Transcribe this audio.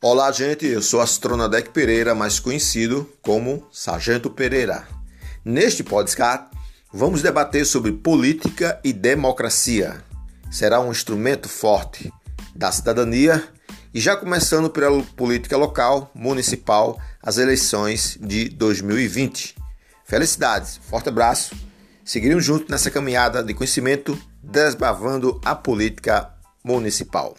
Olá, gente. Eu sou Astronadec Pereira, mais conhecido como Sargento Pereira. Neste podcast, vamos debater sobre política e democracia. Será um instrumento forte da cidadania e já começando pela política local, municipal, as eleições de 2020. Felicidades, forte abraço. Seguiremos juntos nessa caminhada de conhecimento, desbravando a política municipal.